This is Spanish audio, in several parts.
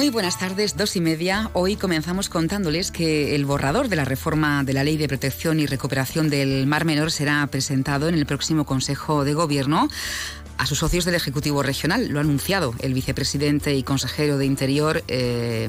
Muy buenas tardes, dos y media. Hoy comenzamos contándoles que el borrador de la reforma de la Ley de Protección y Recuperación del Mar Menor será presentado en el próximo Consejo de Gobierno a sus socios del Ejecutivo Regional. Lo ha anunciado el vicepresidente y consejero de Interior. Eh,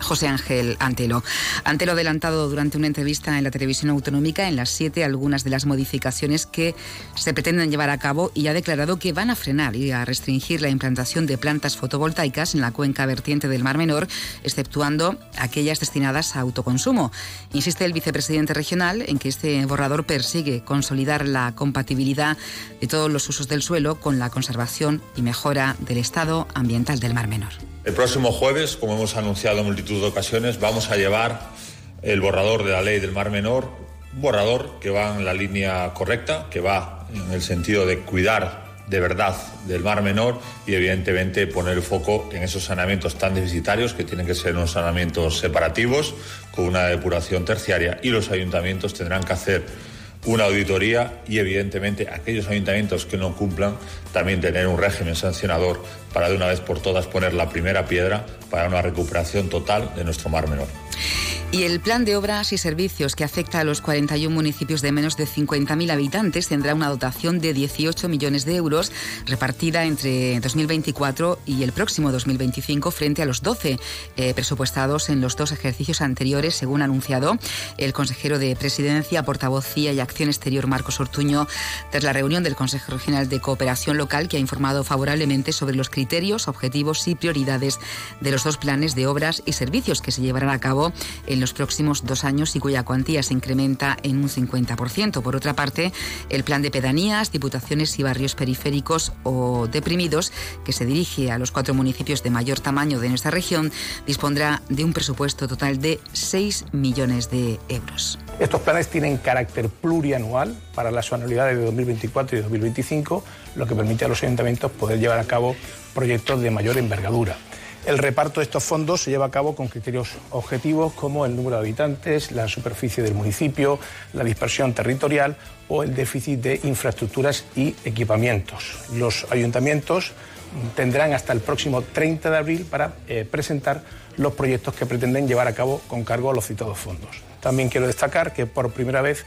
José Ángel Antelo. Antelo ha adelantado durante una entrevista en la televisión autonómica en las 7 algunas de las modificaciones que se pretenden llevar a cabo y ha declarado que van a frenar y a restringir la implantación de plantas fotovoltaicas en la cuenca vertiente del Mar Menor, exceptuando aquellas destinadas a autoconsumo. Insiste el vicepresidente regional en que este borrador persigue consolidar la compatibilidad de todos los usos del suelo con la conservación y mejora del estado ambiental del Mar Menor. El próximo jueves, como hemos anunciado en multitud de ocasiones, vamos a llevar el borrador de la ley del Mar Menor, un borrador que va en la línea correcta, que va en el sentido de cuidar de verdad del Mar Menor y evidentemente poner el foco en esos saneamientos tan deficitarios que tienen que ser unos saneamientos separativos con una depuración terciaria y los ayuntamientos tendrán que hacer una auditoría y evidentemente aquellos ayuntamientos que no cumplan también tener un régimen sancionador para de una vez por todas poner la primera piedra para una recuperación total de nuestro mar menor. Y el plan de obras y servicios que afecta a los 41 municipios de menos de 50.000 habitantes tendrá una dotación de 18 millones de euros repartida entre 2024 y el próximo 2025 frente a los 12 eh, presupuestados en los dos ejercicios anteriores, según anunciado el consejero de Presidencia, Portavocía y Acción Exterior Marcos Ortuño tras la reunión del Consejo Regional de Cooperación Local que ha informado favorablemente sobre los criterios, objetivos y prioridades de los dos planes de obras y servicios que se llevarán a cabo en los próximos dos años y cuya cuantía se incrementa en un 50%. Por otra parte, el plan de pedanías, diputaciones y barrios periféricos o deprimidos, que se dirige a los cuatro municipios de mayor tamaño de nuestra región, dispondrá de un presupuesto total de 6 millones de euros. Estos planes tienen carácter plurianual para las anualidades de 2024 y 2025, lo que permite a los ayuntamientos poder llevar a cabo proyectos de mayor envergadura. El reparto de estos fondos se lleva a cabo con criterios objetivos como el número de habitantes, la superficie del municipio, la dispersión territorial o el déficit de infraestructuras y equipamientos. Los ayuntamientos tendrán hasta el próximo 30 de abril para eh, presentar los proyectos que pretenden llevar a cabo con cargo a los citados fondos. También quiero destacar que por primera vez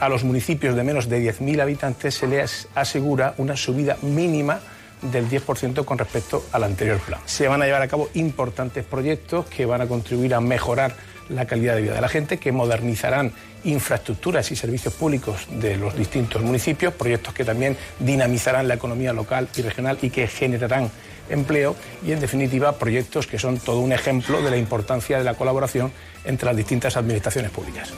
a los municipios de menos de 10.000 habitantes se les asegura una subida mínima del 10% con respecto al anterior plan. Se van a llevar a cabo importantes proyectos que van a contribuir a mejorar la calidad de vida de la gente, que modernizarán infraestructuras y servicios públicos de los distintos municipios, proyectos que también dinamizarán la economía local y regional y que generarán empleo y, en definitiva, proyectos que son todo un ejemplo de la importancia de la colaboración entre las distintas administraciones públicas.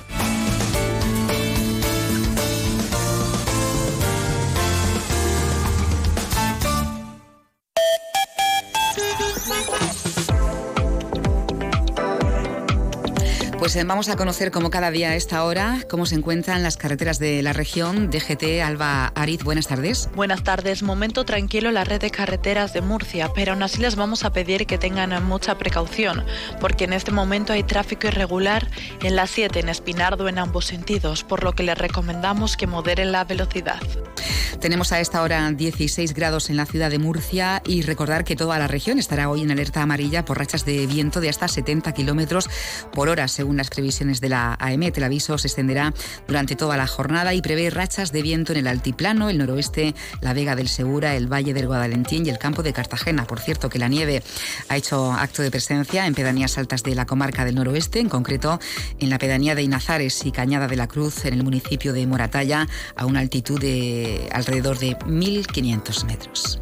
Pues eh, vamos a conocer como cada día a esta hora cómo se encuentran las carreteras de la región. DGT Alba Ariz, buenas tardes. Buenas tardes. Momento tranquilo en la red de carreteras de Murcia, pero aún así les vamos a pedir que tengan mucha precaución, porque en este momento hay tráfico irregular en la 7 en Espinardo en ambos sentidos, por lo que les recomendamos que moderen la velocidad. Tenemos a esta hora 16 grados en la ciudad de Murcia y recordar que toda la región estará hoy en alerta amarilla por rachas de viento de hasta 70 kilómetros por hora, según según las previsiones de la AEMET. El aviso se extenderá durante toda la jornada y prevé rachas de viento en el altiplano, el noroeste, la Vega del Segura, el Valle del Guadalentín y el campo de Cartagena. Por cierto, que la nieve ha hecho acto de presencia en pedanías altas de la comarca del noroeste, en concreto en la pedanía de Inazares y Cañada de la Cruz, en el municipio de Moratalla, a una altitud de alrededor de 1.500 metros.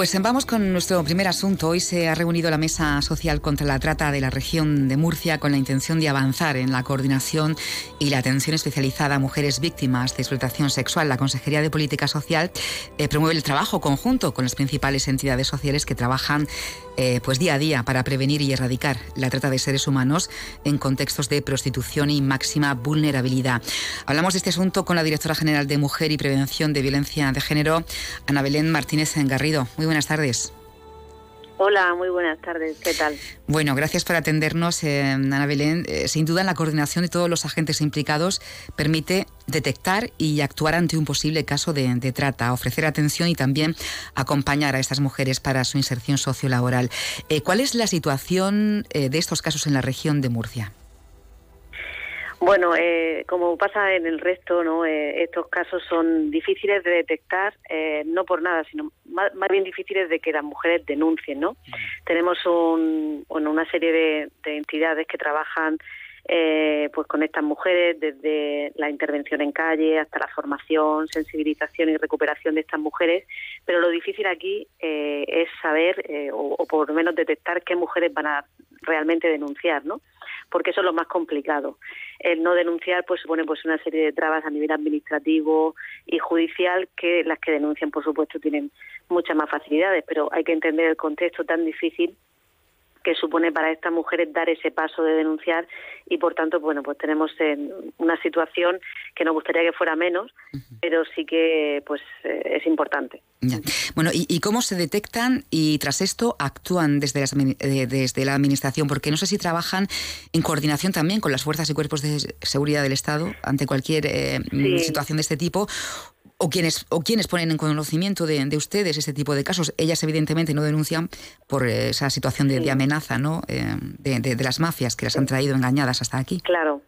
Pues vamos con nuestro primer asunto. Hoy se ha reunido la Mesa Social contra la Trata de la región de Murcia con la intención de avanzar en la coordinación y la atención especializada a mujeres víctimas de explotación sexual. La Consejería de Política Social eh, promueve el trabajo conjunto con las principales entidades sociales que trabajan eh, pues día a día para prevenir y erradicar la trata de seres humanos en contextos de prostitución y máxima vulnerabilidad. Hablamos de este asunto con la directora general de Mujer y Prevención de Violencia de Género, Ana Belén Martínez Engarrido. Muy buenas tardes. Hola, muy buenas tardes. ¿Qué tal? Bueno, gracias por atendernos, eh, Ana Belén. Eh, sin duda, la coordinación de todos los agentes implicados permite detectar y actuar ante un posible caso de, trata, ofrecer atención y también acompañar a estas mujeres para su inserción sociolaboral. Eh, ¿Cuál es la situación de estos casos en la región de Murcia? Bueno, eh, como pasa en el resto, ¿no? Eh, estos casos son difíciles de detectar, eh, no por nada, sino más, bien difíciles de que las mujeres denuncien. ¿no? Tenemos un, bueno, una serie de, entidades que trabajan pues con estas mujeres, desde la intervención en calle hasta la formación, sensibilización y recuperación de estas mujeres, pero lo difícil aquí es saber o, o, por lo menos detectar qué mujeres van a realmente denunciar, ¿no? porque eso es lo más complicado. El no denunciar pues supone pues una serie de trabas a nivel administrativo y judicial que las que denuncian por supuesto tienen muchas más facilidades, pero hay que entender el contexto tan difícil que supone para estas mujeres dar ese paso de denunciar y por tanto bueno pues tenemos en una situación que nos gustaría que fuera menos pero sí que pues eh, es importante. Bueno ¿y, cómo se detectan y tras esto actúan desde, eh, desde la administración porque no sé si trabajan en coordinación también con las fuerzas y cuerpos de seguridad del Estado ante cualquier eh, situación de este tipo o quienes, o quienes ponen en conocimiento de, ustedes este tipo de casos. Ellas evidentemente no denuncian por esa situación de, amenaza ¿no? Eh, de, las mafias que las han traído engañadas hasta aquí. Claro.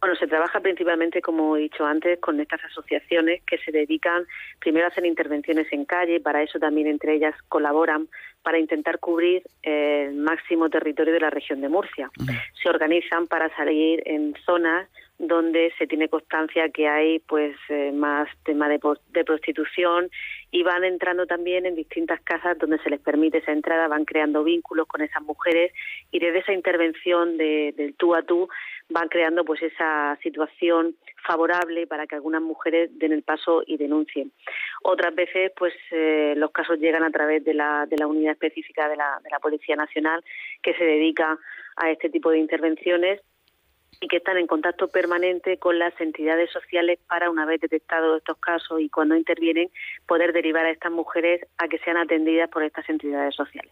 Bueno, se trabaja principalmente, como he dicho antes, con estas asociaciones que se dedican primero a hacer intervenciones en calle, para eso también entre ellas colaboran para intentar cubrir el máximo territorio de la región de Murcia. Se organizan para salir en zonas donde se tiene constancia que hay pues eh, más tema de, prostitución y van entrando también en distintas casas donde se les permite esa entrada, van creando vínculos con esas mujeres y desde esa intervención de, del tú a tú van creando pues esa situación favorable para que algunas mujeres den el paso y denuncien. Otras veces pues eh, los casos llegan a través de la, de la unidad específica de la, de la Policía Nacional que se dedica a este tipo de intervenciones y que están en contacto permanente con las entidades sociales para, una vez detectados estos casos y cuando intervienen, poder derivar a estas mujeres a que sean atendidas por estas entidades sociales.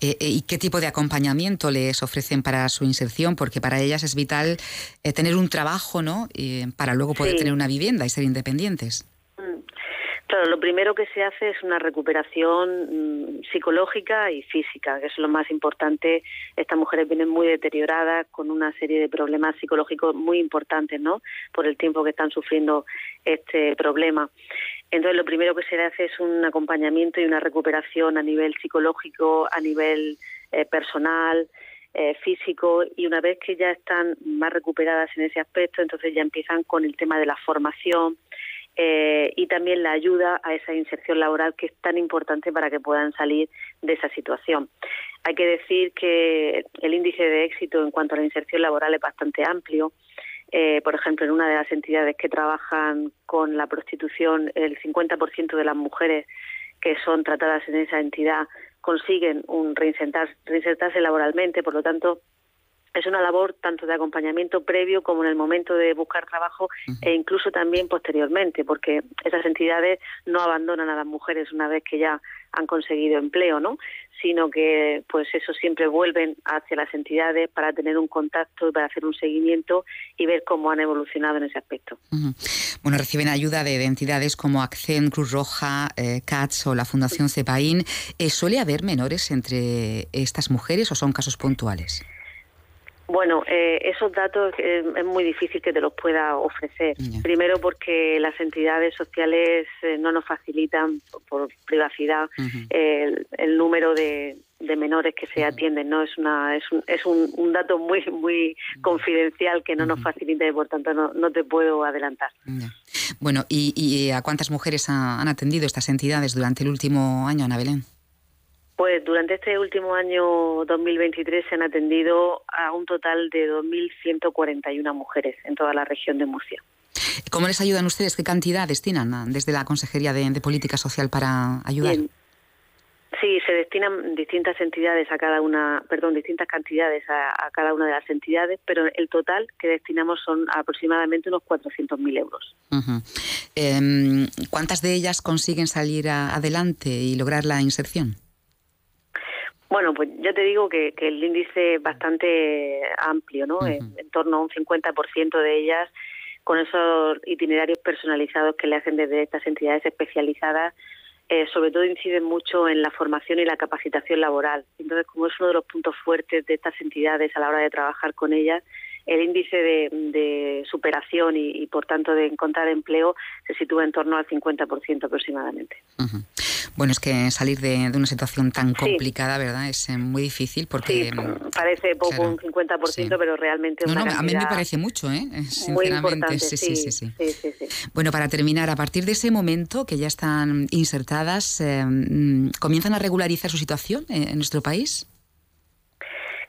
Eh, eh, ¿Y qué tipo de acompañamiento les ofrecen para su inserción? Porque para ellas es vital eh, tener un trabajo, ¿no? para luego poder tener una vivienda y ser independientes. Claro, lo primero que se hace es una recuperación mm, psicológica y física, que es lo más importante. Estas mujeres vienen muy deterioradas, con una serie de problemas psicológicos muy importantes, ¿no? Por el tiempo que están sufriendo este problema. Entonces, lo primero que se hace es un acompañamiento y una recuperación a nivel psicológico, a nivel eh, personal, eh, físico y una vez que ya están más recuperadas en ese aspecto, entonces ya empiezan con el tema de la formación, eh, y también la ayuda a esa inserción laboral que es tan importante para que puedan salir de esa situación. Hay que decir que el índice de éxito en cuanto a la inserción laboral es bastante amplio. Eh, por ejemplo, en una de las entidades que trabajan con la prostitución, el 50% de las mujeres que son tratadas en esa entidad consiguen un reinsertarse laboralmente, por lo tanto, es una labor tanto de acompañamiento previo como en el momento de buscar trabajo e incluso también posteriormente, porque esas entidades no abandonan a las mujeres una vez que ya han conseguido empleo, ¿no? Sino que, pues eso siempre vuelven hacia las entidades para tener un contacto y para hacer un seguimiento y ver cómo han evolucionado en ese aspecto. Bueno, reciben ayuda de, entidades como ACCEN, Cruz Roja, eh, CATS o la Fundación CEPAIN. Eh, ¿Suele haber menores entre estas mujeres o son casos puntuales? Bueno, eh, esos datos eh, es muy difícil que te los pueda ofrecer. Primero porque las entidades sociales eh, no nos facilitan por, privacidad el, número de, menores que se atienden. No es una es un, es un, dato muy muy confidencial que no nos facilita y por tanto no, no te puedo adelantar. Bueno, ¿y, a cuántas mujeres han atendido estas entidades durante el último año, Ana Belén? Pues durante este último año 2023 se han atendido a un total de 2.141 mujeres en toda la región de Murcia. ¿Cómo les ayudan ustedes? ¿Qué cantidad destinan desde la Consejería de, Política Social para ayudar? Sí, se destinan distintas entidades a cada una, perdón, distintas cantidades a, cada una de las entidades, pero el total que destinamos son aproximadamente unos 400.000 euros. Em, ¿Cuántas de ellas consiguen salir adelante y lograr la inserción? Bueno, pues ya te digo que, el índice es bastante amplio, ¿no? en, en, torno a un 50% de ellas con esos itinerarios personalizados que le hacen desde estas entidades especializadas eh, sobre todo inciden mucho en la formación y la capacitación laboral. Entonces, como es uno de los puntos fuertes de estas entidades a la hora de trabajar con ellas, el índice de, superación y, por tanto, de encontrar empleo se sitúa en torno al 50% aproximadamente. Bueno, es que salir de, una situación tan complicada, ¿verdad? Es eh, muy difícil porque... Mm, parece poco un 50%, pero realmente... No, no, a mí me parece mucho, ¿eh? Sinceramente. sí, sí, sí, sí, Bueno, para terminar, a partir de ese momento que ya están insertadas, eh, mm, ¿comienzan a regularizar su situación en nuestro país?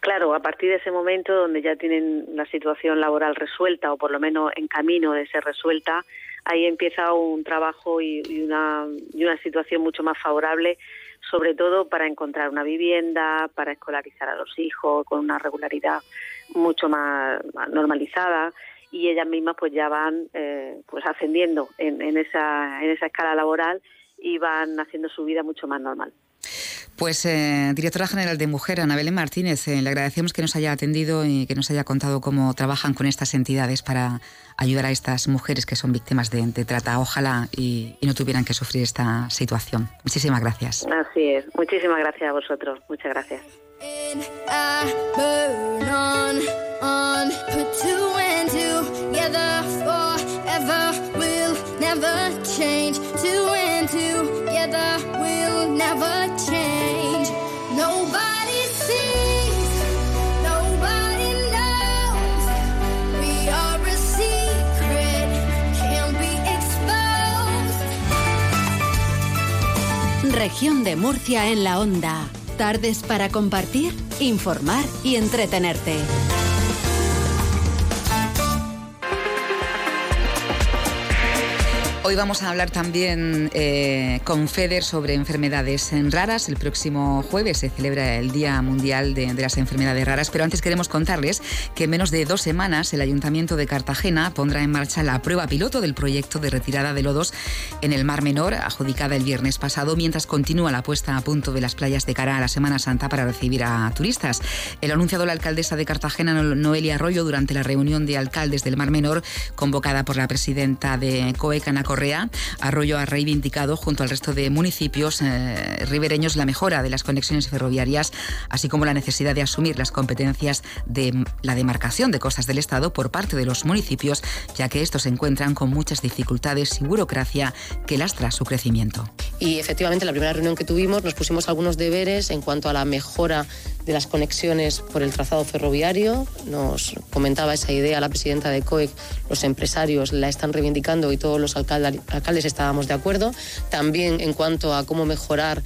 Claro, a partir de ese momento donde ya tienen la situación laboral resuelta o por lo menos en camino de ser resuelta, ahí empieza un trabajo y, una, y una situación mucho más favorable, sobre todo para encontrar una vivienda, para escolarizar a los hijos con una regularidad mucho más, normalizada y ellas mismas pues ya van eh, pues ascendiendo en, en, esa, en esa escala laboral y van haciendo su vida mucho más normal. Pues, eh, directora general de Mujer, Ana Belén Martínez, eh, le agradecemos que nos haya atendido y que nos haya contado cómo trabajan con estas entidades para ayudar a estas mujeres que son víctimas de, trata. Ojalá y, no tuvieran que sufrir esta situación. Muchísimas gracias. Así es. Muchísimas gracias a vosotros. Muchas gracias. Región de Murcia en la onda. Tardes para compartir, informar y entretenerte. Hoy vamos a hablar también eh, con FEDER sobre enfermedades raras. El próximo jueves se celebra el Día Mundial de, las Enfermedades Raras, pero antes queremos contarles que en menos de dos semanas el Ayuntamiento de Cartagena pondrá en marcha la prueba piloto del proyecto de retirada de lodos en el Mar Menor, adjudicada el viernes pasado, mientras continúa la puesta a punto de las playas de cara a la Semana Santa para recibir a turistas. El anunciado la alcaldesa de Cartagena, Noelia Arroyo, durante la reunión de alcaldes del Mar Menor, convocada por la presidenta de COEC, Correa, Arroyo ha reivindicado junto al resto de municipios eh, ribereños la mejora de las conexiones ferroviarias, así como la necesidad de asumir las competencias de la demarcación de costas del Estado por parte de los municipios, ya que estos se encuentran con muchas dificultades y burocracia que lastra su crecimiento. Y efectivamente, en la primera reunión que tuvimos nos pusimos algunos deberes en cuanto a la mejora de las conexiones por el trazado ferroviario. Nos comentaba esa idea la presidenta de COEC, los empresarios la están reivindicando y todos los alcaldes, alcaldes estábamos de acuerdo. También en cuanto a cómo mejorar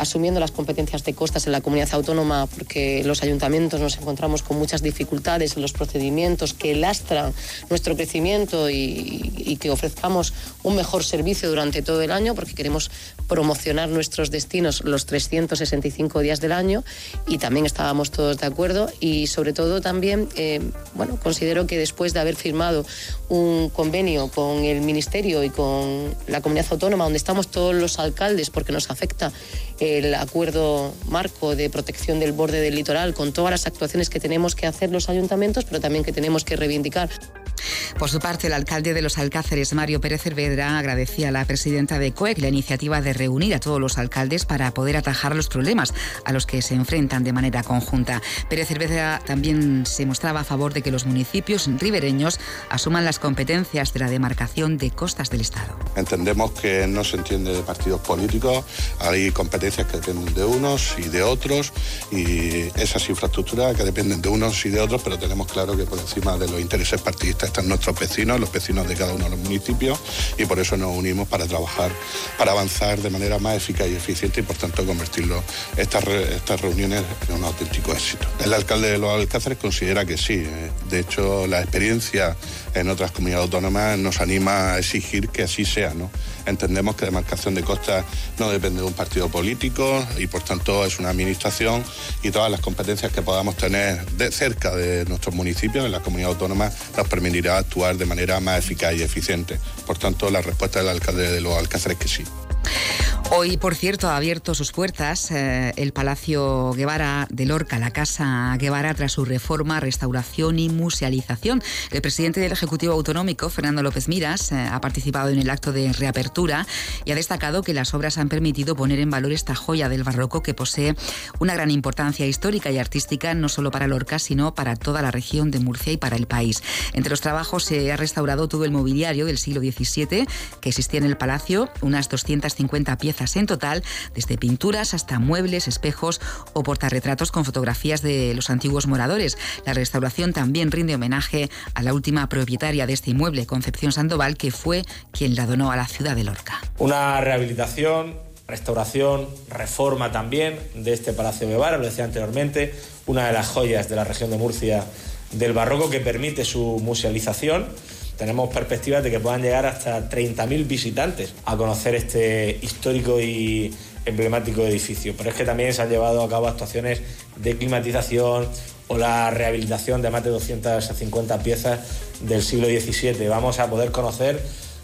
asumiendo las competencias de costas en la comunidad autónoma, porque los ayuntamientos nos encontramos con muchas dificultades en los procedimientos que lastran nuestro crecimiento y, que ofrezcamos un mejor servicio durante todo el año, porque queremos promocionar nuestros destinos los 365 días del año y también estábamos todos de acuerdo. Y sobre todo también, eh, bueno, considero que después de haber firmado un convenio con el Ministerio y con la comunidad autónoma, donde estamos todos los alcaldes, porque nos afecta el acuerdo marco de protección del borde del litoral con todas las actuaciones que tenemos que hacer los ayuntamientos, pero también que tenemos que reivindicar. Por su parte, el alcalde de los Alcáceres, Mario Pérez Cervedra, agradecía a la presidenta de COEC la iniciativa de reunir a todos los alcaldes para poder atajar los problemas a los que se enfrentan de manera conjunta. Pérez Cervedra también se mostraba a favor de que los municipios ribereños asuman las competencias de la demarcación de costas del Estado. Entendemos que no se entiende de partidos políticos, hay competencias que dependen de unos y de otros y esas infraestructuras que dependen de unos y de otros, pero tenemos claro que por encima de los intereses partidistas están nuestros vecinos, los vecinos de cada uno de los municipios y por eso nos unimos para trabajar, para avanzar de manera más eficaz y eficiente y por tanto convertirlo estas, estas reuniones en un auténtico éxito. El alcalde de los Alcázares considera que sí. Eh. De hecho, la experiencia en otras comunidades autónomas nos anima a exigir que así sea. ¿no? Entendemos que demarcación de costas no depende de un partido político y por tanto es una administración y todas las competencias que podamos tener de cerca de nuestros municipios, en las comunidades autónomas, nos permitirá actuar de manera más eficaz y eficiente. Por tanto, la respuesta del alcalde de los Alcázares es que sí. Hoy, por cierto, ha abierto sus puertas eh, el Palacio Guevara de Lorca, la Casa Guevara, tras su reforma, restauración y musealización. El presidente del Ejecutivo Autonómico, Fernando López Miras, eh, ha participado en el acto de reapertura y ha destacado que las obras han permitido poner en valor esta joya del barroco que posee una gran importancia histórica y artística, no solo para Lorca, sino para toda la región de Murcia y para el país. Entre los trabajos se ha restaurado todo el mobiliario del siglo XVII que existía en el palacio, unas 250 piezas en total, desde pinturas hasta muebles, espejos o portarretratos con fotografías de los antiguos moradores. La restauración también rinde homenaje a la última propietaria de este inmueble, Concepción Sandoval, que fue quien la donó a la ciudad de Lorca. Una rehabilitación, restauración, reforma también de este Palacio Guevara, lo decía anteriormente, una de las joyas de la región de Murcia del barroco que permite su musealización tenemos perspectivas de que puedan llegar hasta 30.000 visitantes a conocer este histórico y emblemático edificio. Pero es que también se han llevado a cabo actuaciones de climatización o la rehabilitación de más de 250 piezas del siglo XVII. Vamos a poder conocer,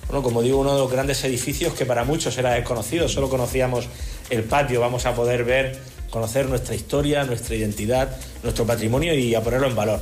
bueno, como digo, uno de los grandes edificios que para muchos era desconocido, solo conocíamos el patio, vamos a poder ver, conocer nuestra historia, nuestra identidad, nuestro patrimonio y a ponerlo en valor.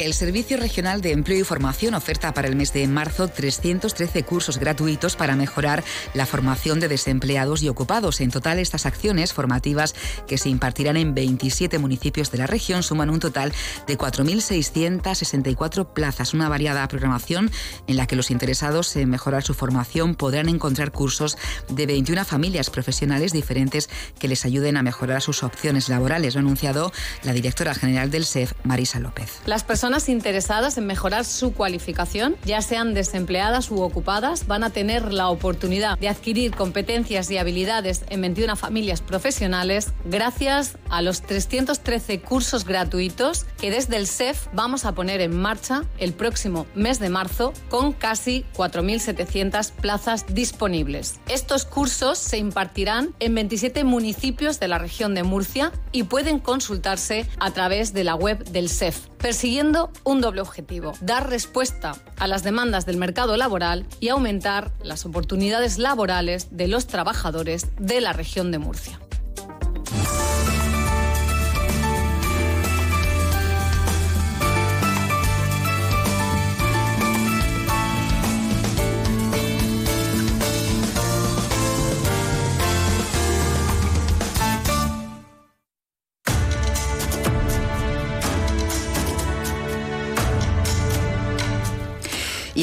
El Servicio Regional de Empleo y Formación oferta para el mes de marzo 313 cursos gratuitos para mejorar la formación de desempleados y ocupados. En total, estas acciones formativas que se impartirán en 27 municipios de la región suman un total de 4.664 plazas, una variada programación en la que los interesados en mejorar su formación podrán encontrar cursos de 21 familias profesionales diferentes que les ayuden a mejorar sus opciones laborales, lo ha anunciado la directora general del SEF, Marisa López. Las personas interesadas en mejorar su cualificación, ya sean desempleadas u ocupadas, van a tener la oportunidad de adquirir competencias y habilidades en 21 familias profesionales gracias a los 313 cursos gratuitos que desde el SEF vamos a poner en marcha el próximo mes de marzo con casi 4.700 plazas disponibles. Estos cursos se impartirán en 27 municipios de la región de Murcia y pueden consultarse a través de la web del SEF persiguiendo un doble objetivo, dar respuesta a las demandas del mercado laboral y aumentar las oportunidades laborales de los trabajadores de la región de Murcia.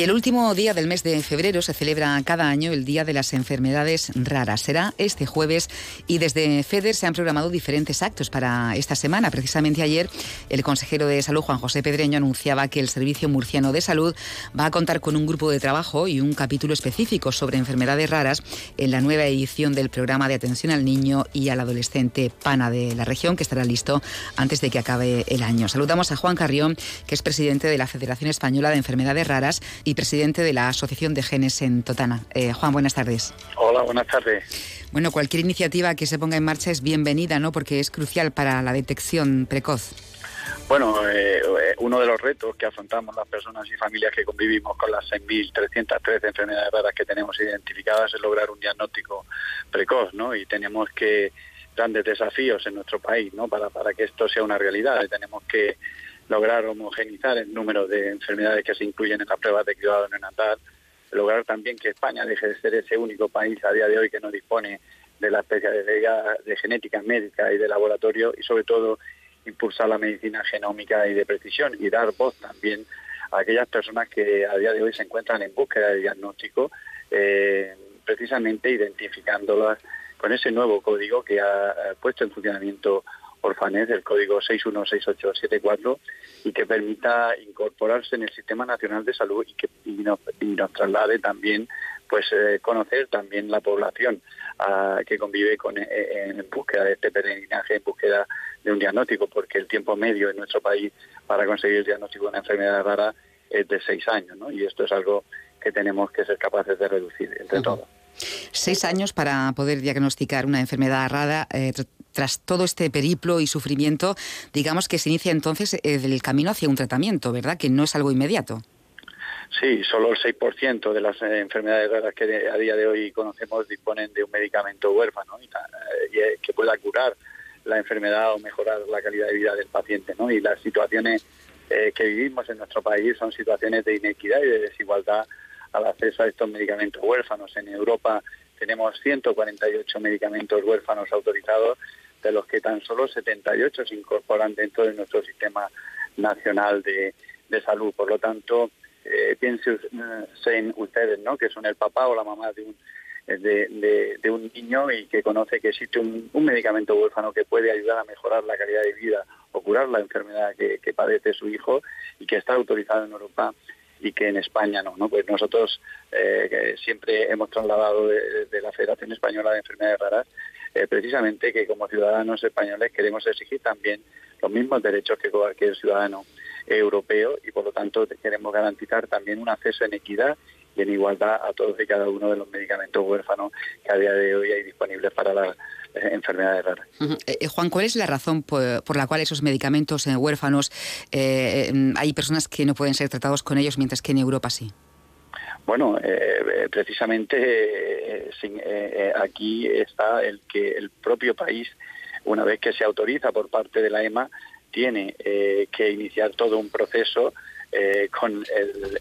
El último día del mes de febrero se celebra cada año el Día de las Enfermedades Raras. Será este jueves y desde FEDER se han programado diferentes actos para esta semana. Precisamente ayer el consejero de Salud, Juan José Pedreño, anunciaba que el Servicio Murciano de Salud va a contar con un grupo de trabajo y un capítulo específico sobre enfermedades raras en la nueva edición del programa de atención al niño y al adolescente PANA de la región, que estará listo antes de que acabe el año. Saludamos a Juan Carrión, que es presidente de la Federación Española de Enfermedades Raras y presidente de la Asociación de Genes en Totana. Eh, Juan, buenas tardes. Hola, buenas tardes. Bueno, cualquier iniciativa que se ponga en marcha es bienvenida, ¿no? Porque es crucial para la detección precoz. Bueno, eh, eh, uno de los retos que afrontamos las personas y familias que convivimos con las 6.313 enfermedades raras que tenemos identificadas es lograr un diagnóstico precoz, ¿no? Y tenemos que grandes desafíos en nuestro país, ¿no? Para, para que esto sea una realidad. Tenemos que lograr homogenizar el número de enfermedades que se incluyen en las pruebas de cuidado neonatal, lograr también que España deje de ser ese único país a día de hoy que no dispone de la especialidad de genética médica y de laboratorio y sobre todo impulsar la medicina genómica y de precisión y dar voz también a aquellas personas que a día de hoy se encuentran en búsqueda de diagnóstico, eh, precisamente identificándolas con ese nuevo código que ha puesto en funcionamiento Orfanet, el código 616874, y que permita incorporarse en el Sistema Nacional de Salud y que y nos, traslade también pues eh, conocer también la población ah, que convive con eh, en búsqueda de este peregrinaje, en búsqueda de un diagnóstico, porque el tiempo medio en nuestro país para conseguir el diagnóstico de una enfermedad rara es de seis años, ¿no? Y esto es algo que tenemos que ser capaces de reducir entre todos. Seis años para poder diagnosticar una enfermedad rara. Eh, tras todo este periplo y sufrimiento, digamos que se inicia entonces el camino hacia un tratamiento, ¿verdad? Que no es algo inmediato. Sí, solo el 6% de las enfermedades raras que a día de hoy conocemos disponen de un medicamento huérfano y, eh, que pueda curar la enfermedad o mejorar la calidad de vida del paciente. ¿no? Y las situaciones eh, que vivimos en nuestro país son situaciones de inequidad y de desigualdad al acceso a estos medicamentos huérfanos. En Europa tenemos 148 medicamentos huérfanos autorizados, de los que tan solo 78 se incorporan dentro de nuestro sistema nacional de, de salud. Por lo tanto, eh, piensen ustedes, ¿no? Que son el papá o la mamá de un de, un niño y que conoce que existe un, medicamento huérfano que puede ayudar a mejorar la calidad de vida o curar la enfermedad que, padece su hijo y que está autorizado en Europa y que en España no, ¿no? Pues nosotros eh, siempre hemos trasladado de, la Federación Española de Enfermedades Raras eh, precisamente que como ciudadanos españoles queremos exigir también los mismos derechos que cualquier ciudadano europeo y por lo tanto queremos garantizar también un acceso en equidad y en igualdad a todos y cada uno de los medicamentos huérfanos que a día de hoy hay disponibles para las eh, enfermedades raras. Eh, eh, Juan, ¿cuál es la razón por, la cual esos medicamentos huérfanos hay personas que no pueden ser tratados con ellos mientras que en Europa sí? Bueno, precisamente aquí está el que el propio país, una vez que se autoriza por parte de la EMA, tiene que iniciar todo un proceso eh, con el,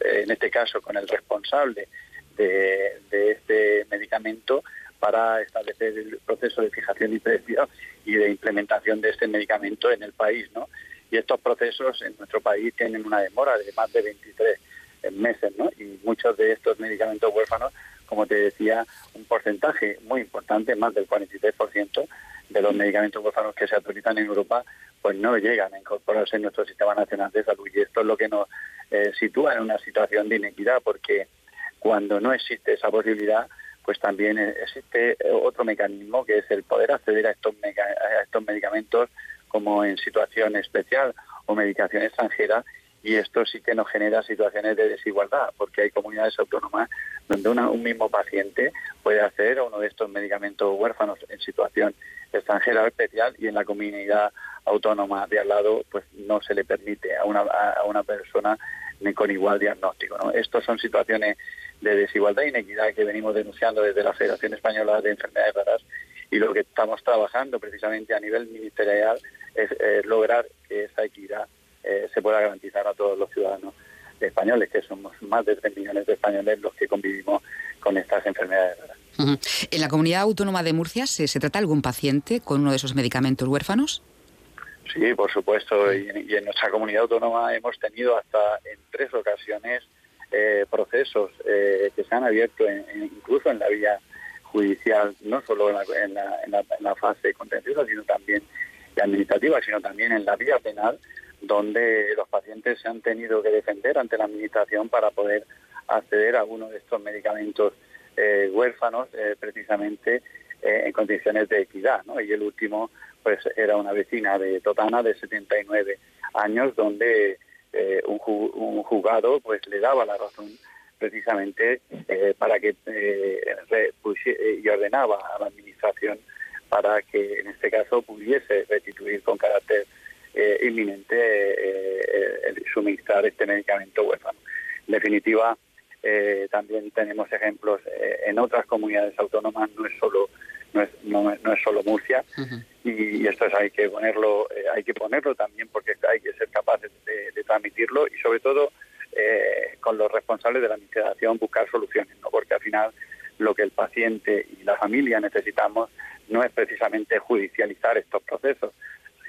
en este caso con el responsable de, este medicamento para establecer el proceso de fijación y precio y de implementación de este medicamento en el país, ¿no? Y estos procesos en nuestro país tienen una demora de más de 23 meses, ¿no? Y muchos de estos medicamentos huérfanos, como te decía, un porcentaje muy importante, más del 43% de los medicamentos huérfanos que se autorizan en Europa pues no llegan a incorporarse en nuestro sistema nacional de salud y esto es lo que nos eh, sitúa en una situación de inequidad porque cuando no existe esa posibilidad pues también existe otro mecanismo que es el poder acceder a estos medicamentos como en situación especial o medicación extranjera y esto sí que nos genera situaciones de desigualdad, porque hay comunidades autónomas donde un mismo paciente puede acceder a uno de estos medicamentos huérfanos en situación extranjera especial y en la comunidad autónoma de al lado pues no se le permite a una, a una persona con igual diagnóstico. ¿no? Estos son situaciones de desigualdad e inequidad que venimos denunciando desde la Federación Española de Enfermedades Raras y lo que estamos trabajando precisamente a nivel ministerial es lograr que esa equidad eh, se pueda garantizar a todos los ciudadanos españoles, que somos más de 3 millones de españoles los que convivimos con estas enfermedades raras. ¿En la comunidad autónoma de Murcia ¿se, trata algún paciente con uno de esos medicamentos huérfanos? Sí, por supuesto. Y, en nuestra comunidad autónoma hemos tenido hasta en tres ocasiones eh, procesos eh, que se han abierto incluso en la vía judicial, no solo en la, fase contenciosa, sino también administrativa, sino también en la vía penal, donde los pacientes se han tenido que defender ante la administración para poder acceder a uno de estos medicamentos eh, huérfanos eh, precisamente eh, en condiciones de equidad. Y el último pues era una vecina de Totana de 79 años donde un, un, juzgado pues le daba la razón precisamente para que y ordenaba a la administración para que en este caso pudiese restituir con carácter inminente el suministrar este medicamento huérfano. En definitiva, eh, también tenemos ejemplos eh, en otras comunidades autónomas, no es solo no es, no, es solo Murcia y, esto es, hay que ponerlo eh, hay que ponerlo también porque hay que ser capaces de, transmitirlo y sobre todo con los responsables de la administración buscar soluciones, ¿no? porque al final lo que el paciente y la familia necesitamos no es precisamente judicializar estos procesos,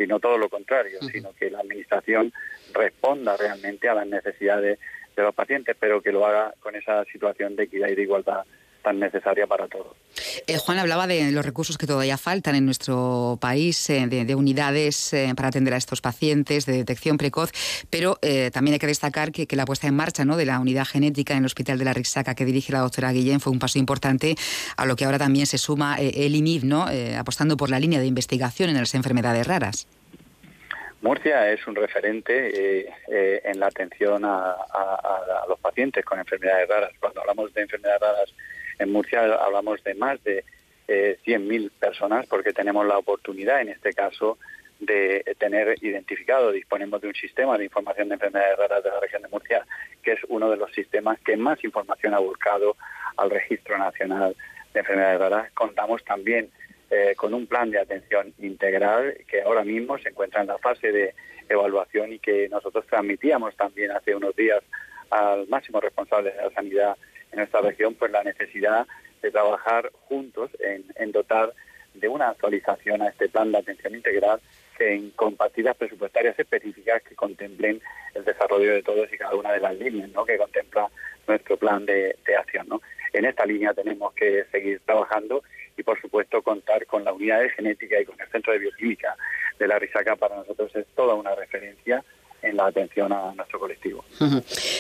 sino todo lo contrario, sino que la administración responda realmente a las necesidades de los pacientes, pero que lo haga con esa situación de equidad y de igualdad tan necesaria para todos. Eh, Juan hablaba de los recursos que todavía faltan en nuestro país, eh, de, unidades eh, para atender a estos pacientes, de detección precoz, pero también hay que destacar que, la puesta en marcha ¿no? de la unidad genética en el Hospital de la Rixaca que dirige la doctora Guillén fue un paso importante a lo que ahora también se suma el IMIF, ¿no? apostando por la línea de investigación en las enfermedades raras. Murcia es un referente en la atención a, los pacientes con enfermedades raras. Cuando hablamos de enfermedades raras en Murcia hablamos de más de eh, 100.000 personas porque tenemos la oportunidad, en este caso, de tener identificado, disponemos de un sistema de información de enfermedades raras de la región de Murcia, que es uno de los sistemas que más información ha buscado al Registro Nacional de Enfermedades Raras. Contamos también eh, con un plan de atención integral que ahora mismo se encuentra en la fase de evaluación y que nosotros transmitíamos también hace unos días al máximo responsable de la sanidad en esta región, pues la necesidad de trabajar juntos en, dotar de una actualización a este plan de atención integral en, con partidas presupuestarias específicas que contemplen el desarrollo de todos y cada una de las líneas ¿no? que contempla nuestro plan de, acción. ¿no? En esta línea tenemos que seguir trabajando y, por supuesto, contar con la unidad de genética y con el Centro de Bioquímica de la Risaca para nosotros es toda una referencia en la atención a nuestro colectivo.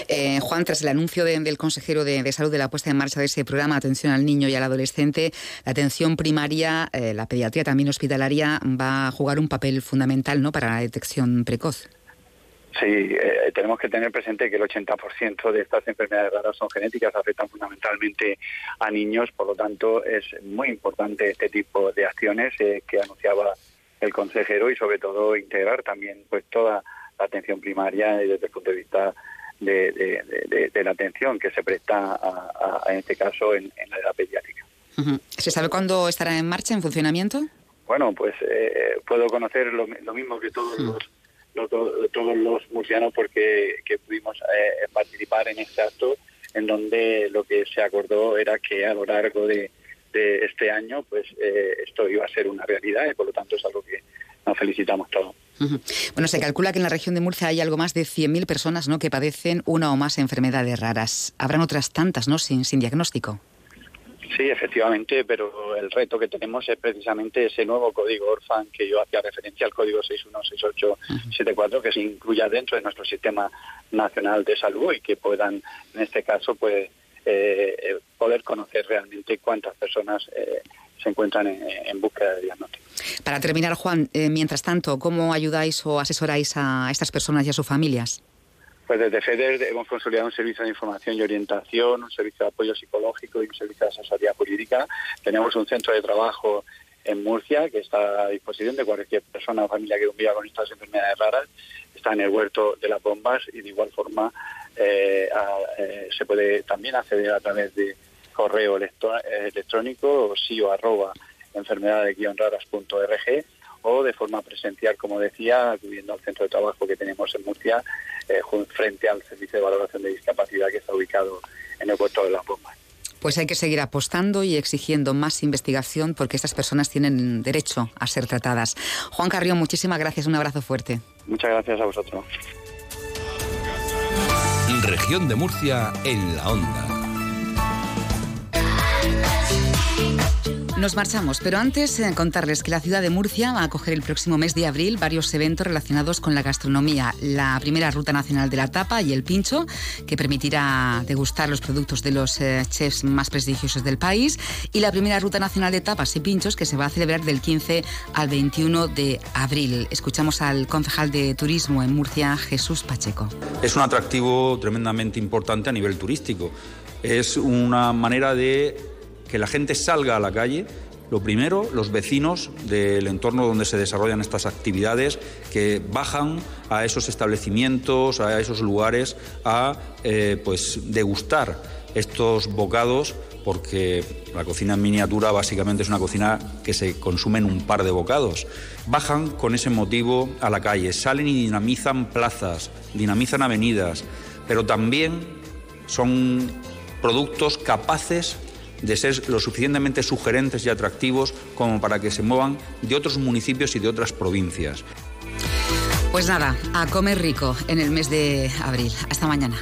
Eh, Juan, tras el anuncio del consejero de, Salud de la puesta en marcha de ese programa Atención al Niño y al Adolescente, la atención primaria, eh, la pediatría también hospitalaria, va a jugar un papel fundamental ¿no? para la detección precoz. Sí, eh, tenemos que tener presente que el 80% de estas enfermedades raras son genéticas, afectan fundamentalmente a niños, por lo tanto es muy importante este tipo de acciones que anunciaba el consejero y sobre todo integrar también pues toda la atención primaria y desde el punto de vista de, la atención que se presta, a, en este caso, en, la edad pediátrica. ¿Se sabe cuándo estará en marcha, en funcionamiento? Bueno, pues eh, puedo conocer lo, mismo que todos los todos los murcianos porque que pudimos eh, participar en este acto en donde lo que se acordó era que a lo largo de, este año pues eh, esto iba a ser una realidad y por lo tanto es algo que nos felicitamos todos. Bueno, se calcula que en la región de Murcia hay algo más de 100.000 personas ¿no? que padecen una o más enfermedades raras. Habrán otras tantas ¿no? sin, sin diagnóstico. Sí, efectivamente, pero el reto que tenemos es precisamente ese nuevo código Orfan que yo hacía referencia al código 616874 que se incluya dentro de nuestro sistema nacional de salud y que puedan, en este caso, pues eh, poder conocer realmente cuántas personas eh, se encuentran en, búsqueda de diagnóstico. Para terminar, Juan, eh, mientras tanto, ¿cómo ayudáis o asesoráis a estas personas y a sus familias? Pues desde FEDER hemos consolidado un servicio de información y orientación, un servicio de apoyo psicológico y un servicio de asesoría jurídica. Tenemos un centro de trabajo en Murcia que está a disposición de cualquier persona o familia que conviva con estas enfermedades raras. Está en el huerto de las bombas y de igual forma eh, eh, se puede también acceder a través de correo electrónico o sí o arroba enfermedades-raras.org o de forma presencial, como decía, acudiendo al centro de trabajo que tenemos en Murcia, eh, frente al Servicio de Valoración de Discapacidad que está ubicado en el puerto de Las Bombas. Pues hay que seguir apostando y exigiendo más investigación porque estas personas tienen derecho a ser tratadas. Juan Carrión, muchísimas gracias, un abrazo fuerte. Muchas gracias a vosotros. Región de Murcia en la onda. Nos marchamos, pero antes eh, contarles que la ciudad de Murcia va a acoger el próximo mes de abril varios eventos relacionados con la gastronomía. La primera Ruta Nacional de la Tapa y el Pincho, que permitirá degustar los productos de los eh, chefs más prestigiosos del país, y la primera Ruta Nacional de Tapas y Pinchos, que se va a celebrar del 15 al 21 de abril. Escuchamos al concejal de Turismo en Murcia, Jesús Pacheco. Es un atractivo tremendamente importante a nivel turístico. Es una manera de que la gente salga a la calle. Lo primero, los vecinos del entorno donde se desarrollan estas actividades, que bajan a esos establecimientos, a esos lugares, a eh, pues degustar estos bocados, porque la cocina en miniatura básicamente es una cocina que se consume en un par de bocados. Bajan con ese motivo a la calle, salen y dinamizan plazas, dinamizan avenidas, pero también son productos capaces de ser lo suficientemente sugerentes y atractivos como para que se muevan de otros municipios y de otras provincias. Pues nada, a comer rico en el mes de abril. Hasta mañana.